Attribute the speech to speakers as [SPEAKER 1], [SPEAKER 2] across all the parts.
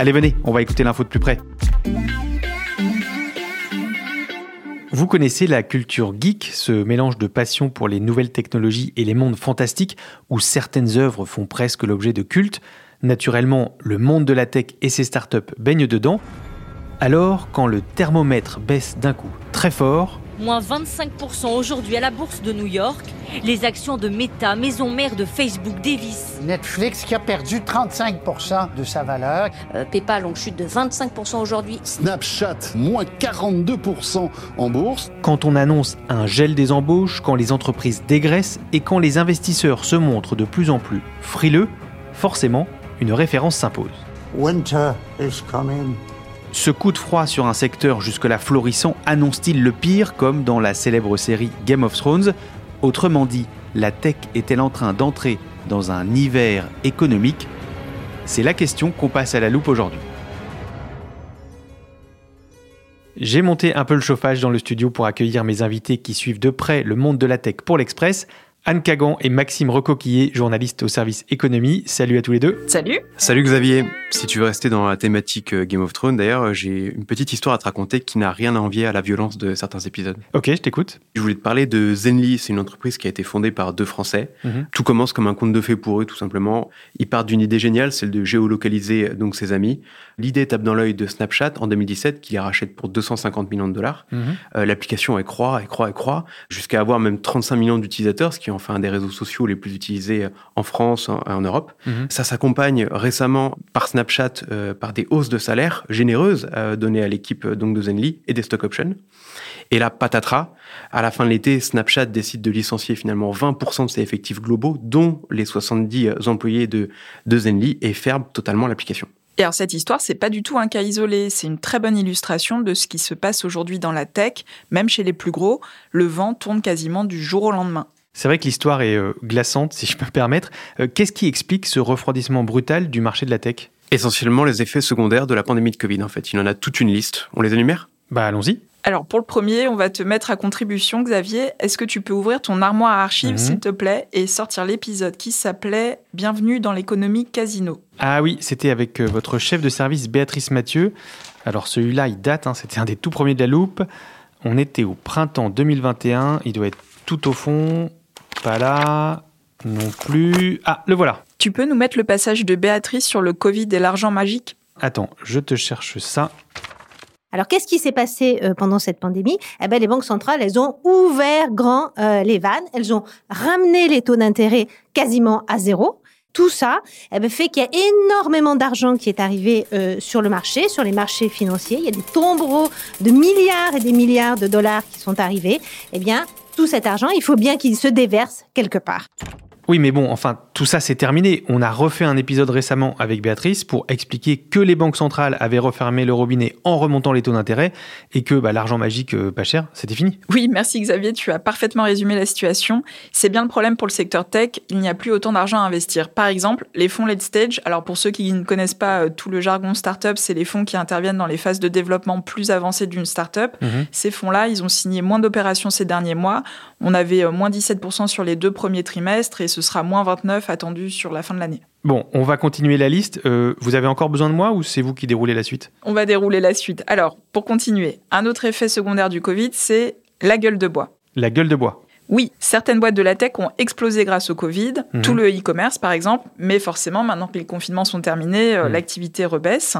[SPEAKER 1] Allez, venez, on va écouter l'info de plus près. Vous connaissez la culture geek, ce mélange de passion pour les nouvelles technologies et les mondes fantastiques où certaines œuvres font presque l'objet de culte. Naturellement, le monde de la tech et ses startups baignent dedans. Alors, quand le thermomètre baisse d'un coup très fort,
[SPEAKER 2] moins 25% aujourd'hui à la bourse de New York. Les actions de Meta, maison mère de Facebook, dévissent.
[SPEAKER 3] Netflix qui a perdu 35% de sa valeur.
[SPEAKER 4] Euh, PayPal en chute de 25% aujourd'hui.
[SPEAKER 5] Snapchat, moins 42% en bourse.
[SPEAKER 1] Quand on annonce un gel des embauches, quand les entreprises dégraissent et quand les investisseurs se montrent de plus en plus frileux, forcément, une référence s'impose.
[SPEAKER 3] Winter is coming.
[SPEAKER 1] Ce coup de froid sur un secteur jusque-là florissant annonce-t-il le pire comme dans la célèbre série Game of Thrones? Autrement dit, la tech est-elle en train d'entrer dans un hiver économique? C'est la question qu'on passe à la loupe aujourd'hui. J'ai monté un peu le chauffage dans le studio pour accueillir mes invités qui suivent de près le monde de la tech pour l'Express. Anne Cagan et Maxime Recoquillé, journalistes au service économie. Salut à tous les deux.
[SPEAKER 6] Salut.
[SPEAKER 7] Salut Xavier. Si tu veux rester dans la thématique euh, Game of Thrones, d'ailleurs, euh, j'ai une petite histoire à te raconter qui n'a rien à envier à la violence de certains épisodes.
[SPEAKER 1] Ok, je t'écoute.
[SPEAKER 7] Je voulais te parler de Zenly. C'est une entreprise qui a été fondée par deux Français.
[SPEAKER 1] Mhm.
[SPEAKER 7] Tout commence comme un conte de fées pour eux, tout simplement. Ils partent d'une idée géniale, celle de géolocaliser euh, donc ses amis. L'idée tape dans l'œil de Snapchat en 2017, qui les rachète pour 250 millions de dollars.
[SPEAKER 1] Mhm.
[SPEAKER 7] Euh, L'application elle croît, elle croît, elle croît, jusqu'à avoir même 35 millions d'utilisateurs, ce qui en fait un des réseaux sociaux les plus utilisés en France, en, en Europe.
[SPEAKER 1] Mhm.
[SPEAKER 7] Ça s'accompagne récemment par Snapchat euh, par des hausses de salaire généreuses euh, données à l'équipe euh, donc de Zenly et des stock options. Et là, patatras, à la fin de l'été, Snapchat décide de licencier finalement 20% de ses effectifs globaux, dont les 70 employés de, de Zenly, et ferme totalement l'application.
[SPEAKER 6] Et alors cette histoire, c'est pas du tout un cas isolé, c'est une très bonne illustration de ce qui se passe aujourd'hui dans la tech, même chez les plus gros, le vent tourne quasiment du jour au lendemain.
[SPEAKER 1] C'est vrai que l'histoire est euh, glaçante, si je peux me permettre. Euh, Qu'est-ce qui explique ce refroidissement brutal du marché de la tech?
[SPEAKER 7] Essentiellement les effets secondaires de la pandémie de Covid, en fait. Il en a toute une liste. On les énumère?
[SPEAKER 1] Bah allons-y.
[SPEAKER 6] Alors pour le premier, on va te mettre à contribution, Xavier. Est-ce que tu peux ouvrir ton armoire à archives,
[SPEAKER 1] Mhm.
[SPEAKER 6] s'il te plaît, et sortir l'épisode qui s'appelait Bienvenue dans l'économie casino
[SPEAKER 1] Ah oui, c'était avec euh, votre chef de service Béatrice Mathieu. Alors celui-là, il date, hein, c'était un des tout premiers de la loupe. On était au printemps 2021, il doit être tout au fond, pas là, non plus. Ah, le voilà.
[SPEAKER 6] Tu peux nous mettre le passage de Béatrice sur le Covid et l'argent magique?
[SPEAKER 1] Attends, je te cherche ça.
[SPEAKER 8] Alors, qu'est-ce qui s'est passé euh, pendant cette pandémie? Eh ben, les banques centrales, elles ont ouvert grand euh, les vannes, elles ont ramené les taux d'intérêt quasiment à zéro. Tout ça eh ben, fait qu'il y a énormément d'argent qui est arrivé euh, sur le marché, sur les marchés financiers. Il y a des tombereaux de milliards et des milliards de dollars qui sont arrivés. Eh bien, tout cet argent, il faut bien qu'il se déverse quelque part.
[SPEAKER 1] Oui, mais bon, enfin, tout ça c'est terminé. On a refait un épisode récemment avec Béatrice pour expliquer que les banques centrales avaient refermé le robinet en remontant les taux d'intérêt et que bah, l'argent magique euh, pas cher, c'était fini.
[SPEAKER 6] Oui, merci Xavier, tu as parfaitement résumé la situation. C'est bien le problème pour le secteur tech, il n'y a plus autant d'argent à investir. Par exemple, les fonds late stage, alors pour ceux qui ne connaissent pas euh, tout le jargon startup, c'est les fonds qui interviennent dans les phases de développement plus avancées d'une startup.
[SPEAKER 1] Mhm.
[SPEAKER 6] Ces fonds-là, ils ont signé moins d'opérations ces derniers mois. On avait euh, moins 17% sur les deux premiers trimestres et ce sera moins 29% attendu sur la fin de l'année.
[SPEAKER 1] Bon, on va continuer la liste. Euh, vous avez encore besoin de moi ou c'est vous qui déroulez la suite?
[SPEAKER 6] On va dérouler la suite. Alors, pour continuer, un autre effet secondaire du Covid, c'est la gueule de bois.
[SPEAKER 1] La gueule de bois.
[SPEAKER 6] Oui, certaines boîtes de la tech ont explosé grâce au Covid,
[SPEAKER 1] Mhm.
[SPEAKER 6] tout le e-commerce par exemple, mais forcément maintenant que les confinements sont terminés, euh,
[SPEAKER 1] Mhm.
[SPEAKER 6] l'activité rebaisse.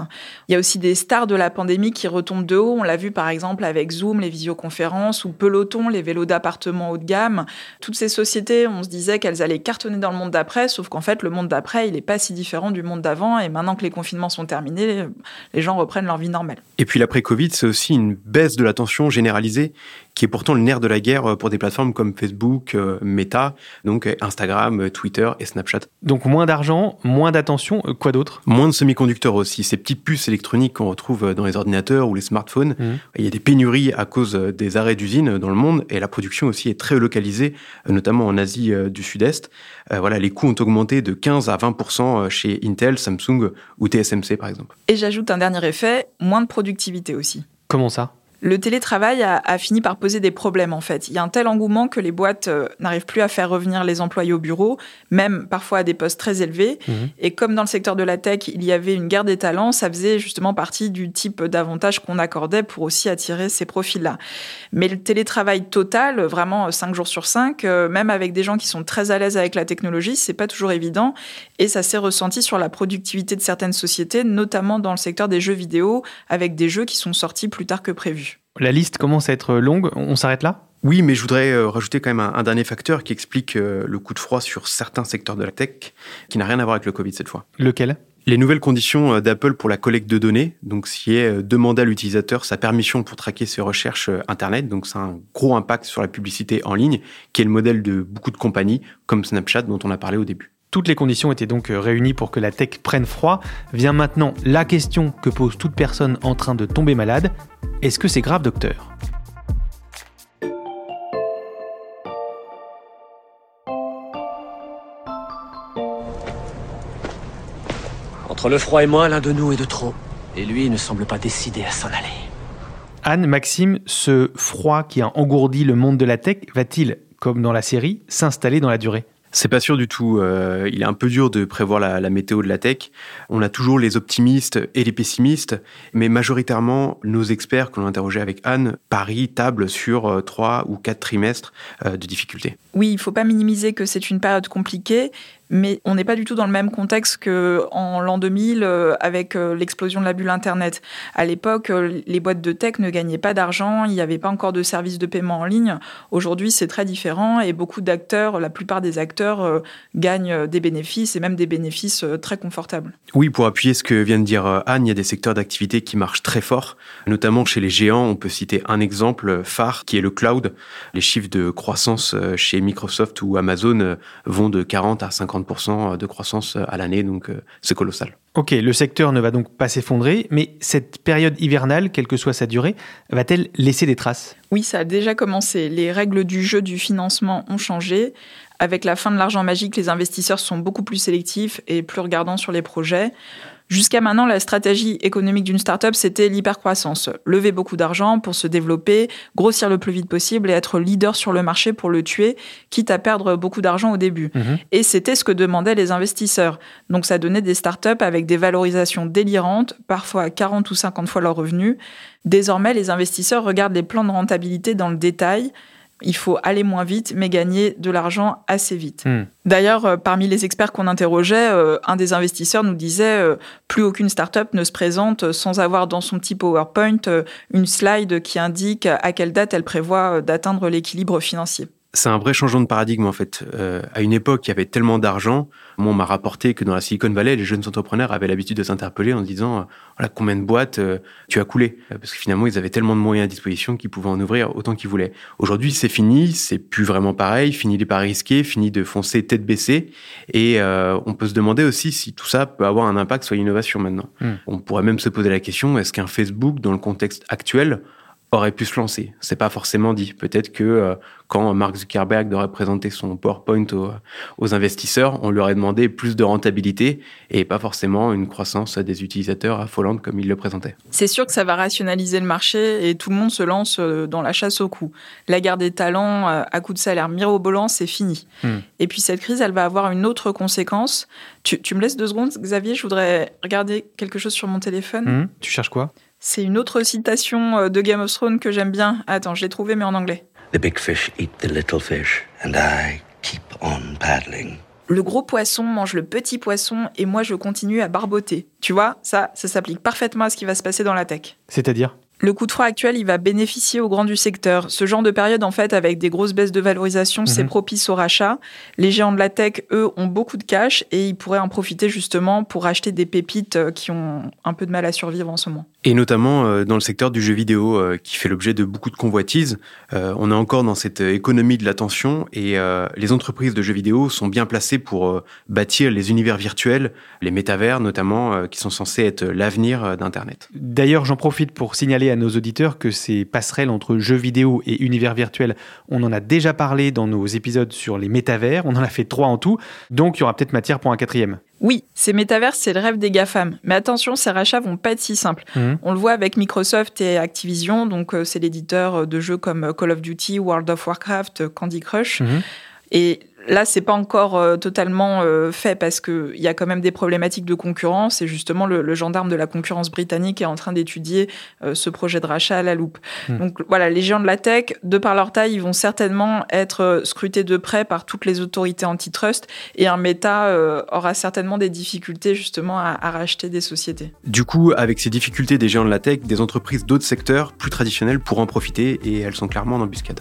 [SPEAKER 6] Il y a aussi des stars de la pandémie qui retombent de haut, on l'a vu par exemple avec Zoom, les visioconférences, ou Peloton, les vélos d'appartement haut de gamme. Toutes ces sociétés, on se disait qu'elles allaient cartonner dans le monde d'après, sauf qu'en fait le monde d'après, il n'est pas si différent du monde d'avant, et maintenant que les confinements sont terminés, les gens reprennent leur vie normale.
[SPEAKER 7] Et puis l'après-Covid, c'est aussi une baisse de l'attention généralisée qui est pourtant le nerf de la guerre pour des plateformes comme Facebook, euh, Meta, donc euh, Instagram, euh, Twitter et Snapchat.
[SPEAKER 1] Donc moins d'argent, moins d'attention, euh, quoi d'autre?
[SPEAKER 7] Moins de semi-conducteurs aussi, ces petites puces électroniques qu'on retrouve dans les ordinateurs ou les smartphones.
[SPEAKER 1] Mhm.
[SPEAKER 7] Il y a des pénuries à cause des arrêts d'usines dans le monde et la production aussi est très localisée, euh, notamment en Asie euh, du Sud-Est. Euh, Voilà, les coûts ont augmenté de 15 à 20% chez Intel, Samsung ou TSMC par exemple.
[SPEAKER 6] Et j'ajoute un dernier effet, moins de productivité aussi.
[SPEAKER 1] Comment ça?
[SPEAKER 6] Le télétravail a, a fini par poser des problèmes en fait. Il y a un tel engouement que les boîtes euh, n'arrivent plus à faire revenir les employés au bureau, même parfois à des postes très élevés.
[SPEAKER 1] Mhm.
[SPEAKER 6] Et comme dans le secteur de la tech, il y avait une guerre des talents, ça faisait justement partie du type d'avantage qu'on accordait pour aussi attirer ces profils-là. Mais le télétravail total, vraiment 5 jours sur 5, même avec des gens qui sont très à l'aise avec la technologie, c'est pas toujours évident. Et ça s'est ressenti sur la productivité de certaines sociétés, notamment dans le secteur des jeux vidéo, avec des jeux qui sont sortis plus tard que prévu.
[SPEAKER 1] La liste commence à être longue, on s'arrête là?
[SPEAKER 7] Oui, mais je voudrais euh, rajouter quand même un, un dernier facteur qui explique euh, le coup de froid sur certains secteurs de la tech, qui n'a rien à voir avec le Covid cette fois.
[SPEAKER 1] Lequel?
[SPEAKER 7] Les nouvelles conditions euh, d'Apple pour la collecte de données, donc ce est demander à l'utilisateur sa permission pour traquer ses recherches Internet, donc ça a un gros impact sur la publicité en ligne, qui est le modèle de beaucoup de compagnies, comme Snapchat dont on a parlé au début.
[SPEAKER 1] Toutes les conditions étaient donc euh, réunies pour que la tech prenne froid. Vient maintenant la question que pose toute personne en train de tomber malade. Est-ce que c'est grave, docteur?
[SPEAKER 9] Entre le froid et moi, l'un de nous est de trop. Et lui ne semble pas décidé à s'en aller.
[SPEAKER 1] Anne, Maxime, ce froid qui a engourdi le monde de la tech va-t-il, comme dans la série, s'installer dans la durée?
[SPEAKER 7] C'est pas sûr du tout. Euh, il est un peu dur de prévoir la, météo de la tech. On a toujours les optimistes et les pessimistes, mais majoritairement, nos experts que l'on interrogé avec Anne parient, table sur euh, trois ou quatre trimestres euh, de difficultés.
[SPEAKER 6] Oui, il faut pas minimiser que c'est une période compliquée, mais on n'est pas du tout dans le même contexte qu'en l'an 2000 euh, avec euh, l'explosion de la bulle Internet. À l'époque, euh, les boîtes de tech ne gagnaient pas d'argent, il n'y avait pas encore de services de paiement en ligne. Aujourd'hui, c'est très différent et beaucoup d'acteurs, la plupart des acteurs, gagnent des bénéfices et même des bénéfices très confortables.
[SPEAKER 7] Oui, pour appuyer ce que vient de dire Anne, il y a des secteurs d'activité qui marchent très fort, notamment chez les géants. On peut citer un exemple phare qui est le cloud. Les chiffres de croissance chez Microsoft ou Amazon vont de 40 à 50 de croissance à l'année, donc euh, c'est colossal.
[SPEAKER 1] Ok, le secteur ne va donc pas s'effondrer, mais cette période hivernale, quelle que soit sa durée, va-t-elle laisser des traces?
[SPEAKER 6] Oui, ça a déjà commencé. Les règles du jeu du financement ont changé. Avec la fin de l'argent magique, les investisseurs sont beaucoup plus sélectifs et plus regardants sur les projets. Jusqu'à maintenant, la stratégie économique d'une startup, c'était l'hypercroissance. Lever beaucoup d'argent pour se développer, grossir le plus vite possible et être leader sur le marché pour le tuer, quitte à perdre beaucoup d'argent au début.
[SPEAKER 1] Mhm.
[SPEAKER 6] Et c'était ce que demandaient les investisseurs. Donc ça donnait des startups avec des valorisations délirantes, parfois à 40 ou 50 fois leurs revenus. Désormais, les investisseurs regardent les plans de rentabilité dans le détail. Il faut aller moins vite, mais gagner de l'argent assez vite.
[SPEAKER 1] Hmm.
[SPEAKER 6] D'ailleurs, euh, parmi les experts qu'on interrogeait, euh, un des investisseurs nous disait euh, plus aucune startup ne se présente sans avoir dans son petit PowerPoint une slide qui indique à quelle date elle prévoit d'atteindre l'équilibre financier.
[SPEAKER 7] C'est un vrai changement de paradigme en fait. Euh, à une époque, il y avait tellement d'argent. Moi, on m'a rapporté que dans la Silicon Valley, les jeunes entrepreneurs avaient l'habitude de s'interpeller en se disant euh, voilà combien de boîtes euh, tu as coulé? Parce que finalement ils avaient tellement de moyens à disposition qu'ils pouvaient en ouvrir autant qu'ils voulaient. Aujourd'hui, c'est fini, c'est plus vraiment pareil. Fini les paris risqués, fini de foncer tête baissée. Et euh, on peut se demander aussi si tout ça peut avoir un impact sur l'innovation maintenant.
[SPEAKER 1] Mm.
[SPEAKER 7] On pourrait même se poser la question est-ce qu'un Facebook, dans le contexte actuel, aurait pu se lancer. C'est pas forcément dit. Peut-être que euh, quand Mark Zuckerberg devrait présenter son PowerPoint aux, investisseurs, on lui aurait demandé plus de rentabilité et pas forcément une croissance des utilisateurs affolante comme il le présentait.
[SPEAKER 6] C'est sûr que ça va rationaliser le marché et tout le monde se lance euh, dans la chasse au coût. La guerre des talents euh, à coût de salaire mirobolant, c'est fini. Hmm. Et puis cette crise, elle va avoir une autre conséquence. Tu, me laisses deux secondes, Xavier Je voudrais regarder quelque chose sur mon téléphone.
[SPEAKER 1] Hmm. Tu cherches quoi?
[SPEAKER 6] C'est une autre citation euh, de Game of Thrones que j'aime bien. Attends, je l'ai trouvé mais en anglais. The big fish eat the little fish and I keep on paddling. Le gros poisson mange le petit poisson et moi je continue à barboter. Tu vois, ça, ça s'applique parfaitement à ce qui va se passer dans la tech.
[SPEAKER 1] C'est-à-dire?
[SPEAKER 6] Le coup de froid actuel, il va bénéficier aux grands du secteur. Ce genre de période, en fait, avec des grosses baisses de valorisation, c'est mhm. propice au rachat. Les géants de la tech, eux, ont beaucoup de cash et ils pourraient en profiter justement pour acheter des pépites euh, qui ont un peu de mal à survivre en ce moment.
[SPEAKER 7] Et notamment euh, dans le secteur du jeu vidéo, euh, qui fait l'objet de beaucoup de convoitises. on est encore dans cette économie de l'attention et les entreprises de jeux vidéo sont bien placées pour bâtir les univers virtuels, les métavers notamment, qui sont censés être l'avenir d'Internet.
[SPEAKER 1] D'ailleurs, j'en profite pour signaler à nos auditeurs que ces passerelles entre jeux vidéo et univers virtuel, on en a déjà parlé dans nos épisodes sur les métavers, on en a fait trois en tout, donc il y aura peut-être matière pour un quatrième.
[SPEAKER 6] Oui, ces métavers, c'est le rêve des GAFAM. Mais attention, ces rachats vont pas être si simples. Mmh. On le voit avec Microsoft et Activision, donc euh, c'est l'éditeur de jeux comme Call of Duty, World of Warcraft, Candy Crush. Mmh. Et Là, c'est pas encore euh, totalement euh, fait parce qu'il y a quand même des problématiques de concurrence et justement le, gendarme de la concurrence britannique est en train d'étudier euh, ce projet de rachat à la loupe. Hmm. Donc voilà, les géants de la tech, de par leur taille, ils vont certainement être scrutés de près par toutes les autorités antitrust et un méta aura certainement des difficultés justement à, à, racheter des sociétés.
[SPEAKER 7] Du coup, avec ces difficultés des géants de la tech, des entreprises d'autres secteurs plus traditionnels pourront en profiter et elles sont clairement en embuscade.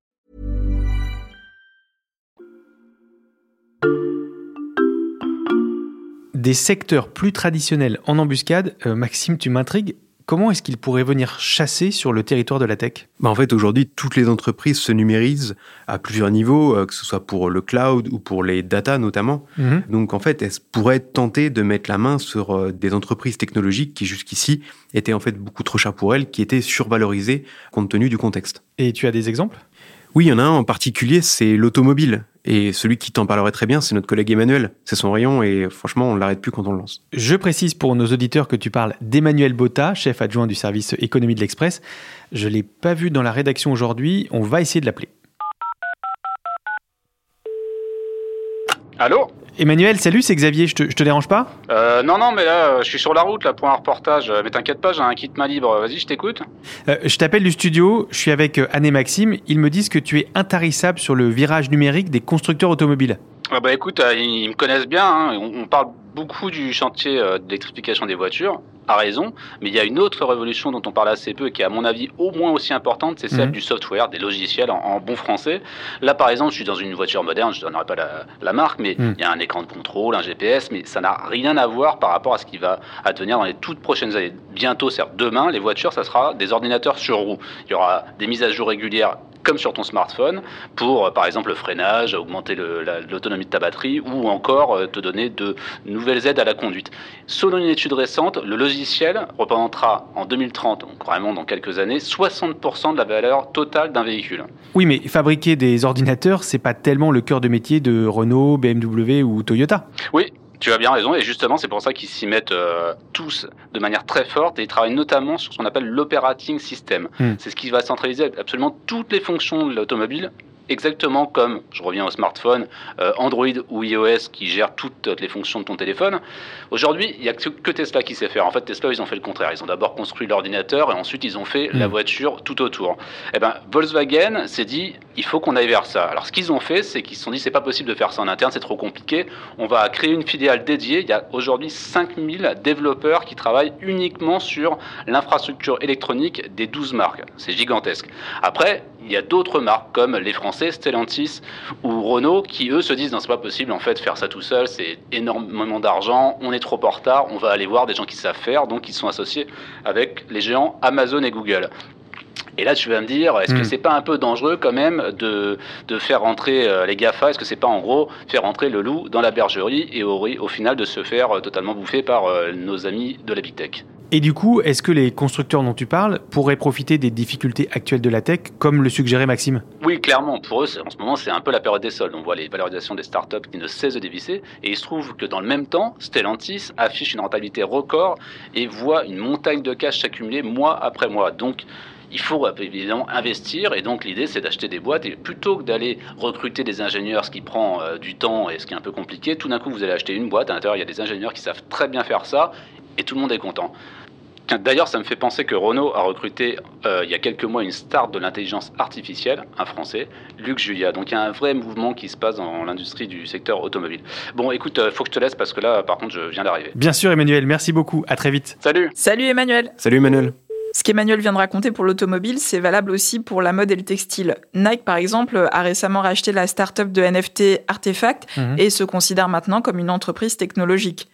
[SPEAKER 1] Des secteurs plus traditionnels en embuscade, euh, Maxime, tu m'intrigues. Comment est-ce qu'ils pourraient venir chasser sur le territoire de la tech?
[SPEAKER 7] Bah En fait, aujourd'hui, toutes les entreprises se numérisent à plusieurs niveaux, euh, que ce soit pour le cloud ou pour les data notamment. Mhm. Donc, en fait, elles pourraient tenter de mettre la main sur euh, des entreprises technologiques qui, jusqu'ici, étaient en fait beaucoup trop chères pour elles, qui étaient survalorisées compte tenu du contexte.
[SPEAKER 1] Et tu as des exemples?
[SPEAKER 7] Oui, il y en a un en particulier, c'est l'automobile. Et celui qui t'en parlerait très bien, c'est notre collègue Emmanuel. C'est son rayon et franchement, on ne l'arrête plus quand on le lance.
[SPEAKER 1] Je précise pour nos auditeurs que tu parles d'Emmanuel Botta, chef adjoint du service économie de l'Express. Je ne l'ai pas vu dans la rédaction aujourd'hui. On va essayer de l'appeler.
[SPEAKER 10] Allô?
[SPEAKER 1] Emmanuel, salut, c'est Xavier, je te, te dérange pas
[SPEAKER 10] euh, Non, non, mais là, je suis sur la route là pour un reportage. Mais t'inquiète pas, j'ai un kit main libre. Vas-y, je t'écoute.
[SPEAKER 1] Euh, je t'appelle du studio, je suis avec euh, Anne et Maxime. Ils me disent que tu es intarissable sur le virage numérique des constructeurs automobiles.
[SPEAKER 10] Ah bah écoute, euh, ils, me connaissent bien. Hein. On, parle beaucoup du chantier euh, d'électrification des voitures, à raison. Mais il y a une autre révolution dont on parle assez peu et qui est à mon avis au moins aussi importante, c'est celle mhm. du software, des logiciels en, bon français. Là par exemple, je suis dans une voiture moderne, je ne donnerai pas la, marque, mais mhm. il y a un écran de contrôle, un GPS, mais ça n'a rien à voir par rapport à ce qui va advenir dans les toutes prochaines années. Bientôt, certes, demain, les voitures, ça sera des ordinateurs sur roues. Il y aura des mises à jour régulières comme sur ton smartphone, pour euh, par exemple le freinage, augmenter l'autonomie de ta batterie ou encore euh, te donner de nouvelles aides à la conduite. Selon une étude récente, le logiciel représentera en 2030, donc vraiment dans quelques années, 60% de la valeur totale d'un véhicule.
[SPEAKER 1] Oui, mais fabriquer des ordinateurs, c'est pas tellement le cœur de métier de Renault, BMW ou Toyota.
[SPEAKER 10] Oui, tu as bien raison, et justement, c'est pour ça qu'ils s'y mettent euh, tous de manière très forte, et ils travaillent notamment sur ce qu'on appelle l'operating system. Hmm. C'est ce qui va centraliser absolument toutes les fonctions de l'automobile exactement comme, je reviens au smartphone, euh, Android ou iOS qui gèrent toutes les fonctions de ton téléphone. Aujourd'hui, il n'y a que Tesla qui sait faire. En fait, Tesla, ils ont fait le contraire. Ils ont d'abord construit l'ordinateur et ensuite ils ont fait la
[SPEAKER 1] Mm.
[SPEAKER 10] voiture tout autour. Eh ben, Volkswagen s'est dit, il faut qu'on aille vers ça. Alors, ce qu'ils ont fait, c'est qu'ils se sont dit, c'est pas possible de faire ça en interne, c'est trop compliqué. On va créer une filiale dédiée. Il y a aujourd'hui 5000 développeurs qui travaillent uniquement sur l'infrastructure électronique des 12 marques. C'est gigantesque. Après, il y a d'autres marques comme les Français, Stellantis ou Renault qui eux se disent non c'est pas possible en fait faire ça tout seul c'est énormément d'argent on est trop en retard on va aller voir des gens qui savent faire donc ils sont associés avec les géants Amazon et Google. Et là, tu vas me dire, est-ce que
[SPEAKER 1] Mm.
[SPEAKER 10] c'est pas un peu dangereux quand même de, de faire rentrer euh, les GAFA? Est-ce que c'est pas en gros faire rentrer le loup dans la bergerie et au, au final de se faire euh, totalement bouffer par euh, nos amis de la Big Tech?
[SPEAKER 1] Et du coup, est-ce que les constructeurs dont tu parles pourraient profiter des difficultés actuelles de la tech, comme le suggérait Maxime?
[SPEAKER 10] Oui, clairement, pour eux, en ce moment, c'est un peu la période des soldes. On voit les valorisations des startups qui ne cessent de dévisser. Et il se trouve que dans le même temps, Stellantis affiche une rentabilité record et voit une montagne de cash s'accumuler mois après mois. Donc, il faut évidemment investir. Et donc, l'idée, c'est d'acheter des boîtes. Et plutôt que d'aller recruter des ingénieurs, ce qui prend euh, du temps et ce qui est un peu compliqué, tout d'un coup, vous allez acheter une boîte. À l'intérieur, il y a des ingénieurs qui savent très bien faire ça. Et tout le monde est content. D'ailleurs, ça me fait penser que Renault a recruté euh, il y a quelques mois une star de l'intelligence artificielle, un Français, Luc Julia. Donc il y a un vrai mouvement qui se passe dans l'industrie du secteur automobile. Bon, écoute, euh, faut que je te laisse parce que là, par contre, je viens d'arriver.
[SPEAKER 1] Bien sûr, Emmanuel, merci beaucoup. À très vite.
[SPEAKER 10] Salut
[SPEAKER 6] Salut Emmanuel
[SPEAKER 7] Salut Emmanuel.
[SPEAKER 6] Ce qu'Emmanuel vient de raconter pour l'automobile, c'est valable aussi pour la mode et le textile. Nike, par exemple, a récemment racheté la start-up de NFT Artefact
[SPEAKER 1] Mhm.
[SPEAKER 6] et se considère maintenant comme une entreprise technologique.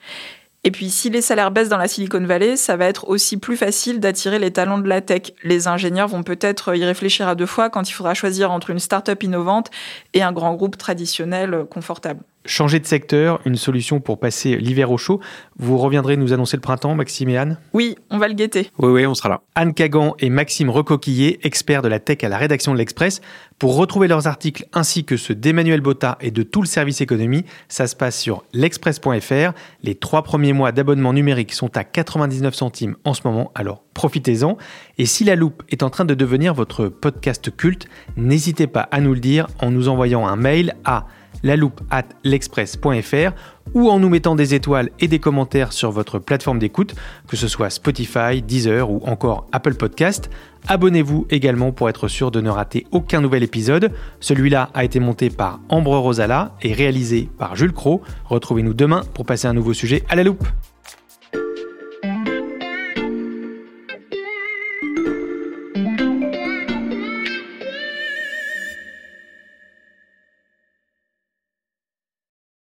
[SPEAKER 6] Et puis, si les salaires baissent dans la Silicon Valley, ça va être aussi plus facile d'attirer les talents de la tech. Les ingénieurs vont peut-être y réfléchir à deux fois quand il faudra choisir entre une start-up innovante et un grand groupe traditionnel euh, confortable.
[SPEAKER 1] Changer de secteur, une solution pour passer l'hiver au chaud. Vous reviendrez nous annoncer le printemps, Maxime et Anne?
[SPEAKER 6] Oui, on va le guetter.
[SPEAKER 7] Oui, oui, on sera là.
[SPEAKER 1] Anne Cagan et Maxime Recoquillé, experts de la tech à la rédaction de l'Express. Pour retrouver leurs articles ainsi que ceux d'Emmanuel Botta et de tout le service économie, ça se passe sur l'express.fr. Les trois premiers mois d'abonnement numérique sont à 99 centimes en ce moment, alors profitez-en. Et si la loupe est en train de devenir votre podcast culte, n'hésitez pas à nous le dire en nous envoyant un mail à la loupe at l'express.fr ou en nous mettant des étoiles et des commentaires sur votre plateforme d'écoute, que ce soit Spotify, Deezer ou encore Apple Podcast. Abonnez-vous également pour être sûr de ne rater aucun nouvel épisode. Celui-là a été monté par Ambre Rosala et réalisé par Jules Cro. Retrouvez-nous demain pour passer un nouveau sujet à la loupe.